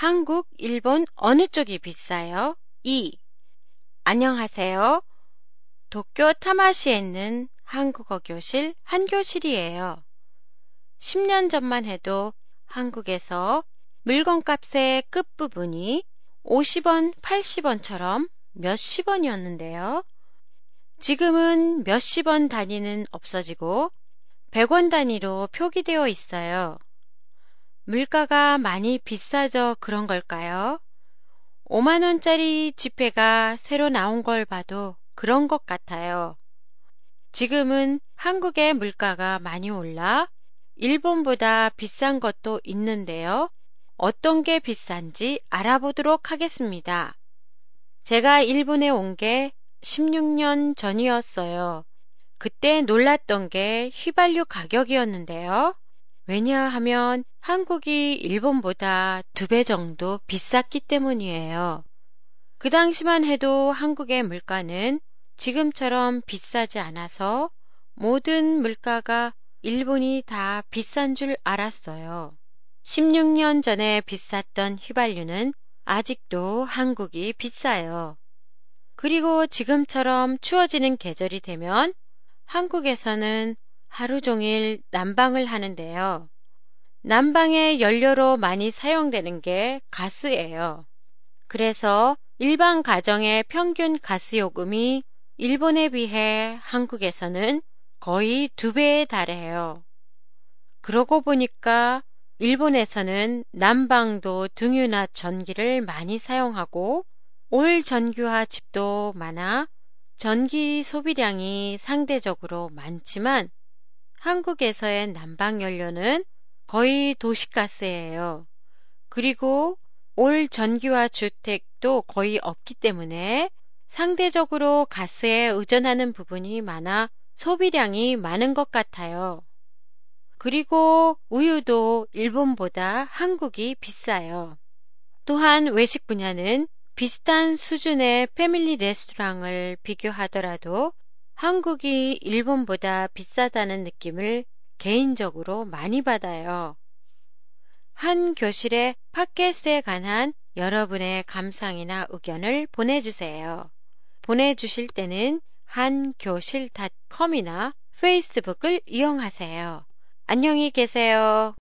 한국, 일본 어느 쪽이 비싸요? 2. 안녕하세요. 도쿄 타마시에 있는 한국어 교실 한 교실이에요. 10년 전만 해도 한국에서 물건값의 끝부분이 50원, 80원처럼 몇십 원이었는데요. 지금은 몇십 원 단위는 없어지고 100원 단위로 표기되어 있어요. 물가가 많이 비싸져 그런 걸까요? 5만원짜리 지폐가 새로 나온 걸 봐도 그런 것 같아요. 지금은 한국의 물가가 많이 올라 일본보다 비싼 것도 있는데요. 어떤 게 비싼지 알아보도록 하겠습니다. 제가 일본에 온 게 16년 전이었어요. 그때 놀랐던 게 휘발유 가격이었는데요. 왜냐하면 한국이 일본보다 두 배 정도 비쌌기 때문이에요. 그 당시만 해도 한국의 물가는 지금처럼 비싸지 않아서 모든 물가가 일본이 다 비싼 줄 알았어요. 16년 전에 비쌌던 휘발유는 아직도 한국이 비싸요. 그리고 지금처럼 추워지는 계절이 되면 한국에서는 하루 종일 난방을 하는데요. 난방의 연료로 많이 사용되는 게 가스예요. 그래서 일반 가정의 평균 가스 요금이 일본에 비해 한국에서는 거의 두 배에 달해요. 그러고 보니까 일본에서는 난방도 등유나 전기를 많이 사용하고 올 전기화 집도 많아 전기 소비량이 상대적으로 많지만 한국에서의 난방 연료는 거의 도시가스예요. 그리고 올 전기화 주택도 거의 없기 때문에 상대적으로 가스에 의존하는 부분이 많아 소비량이 많은 것 같아요. 그리고 우유도 일본보다 한국이 비싸요. 또한 외식 분야는 비슷한 수준의 패밀리 레스토랑을 비교하더라도 한국이 일본보다 비싸다는 느낌을 개인적으로 많이 받아요. 한 교실의 팟캐스트에 관한 여러분의 감상이나 의견을 보내주세요. 보내주실 때는 한교실닷컴이나 페이스북을 이용하세요. 안녕히 계세요.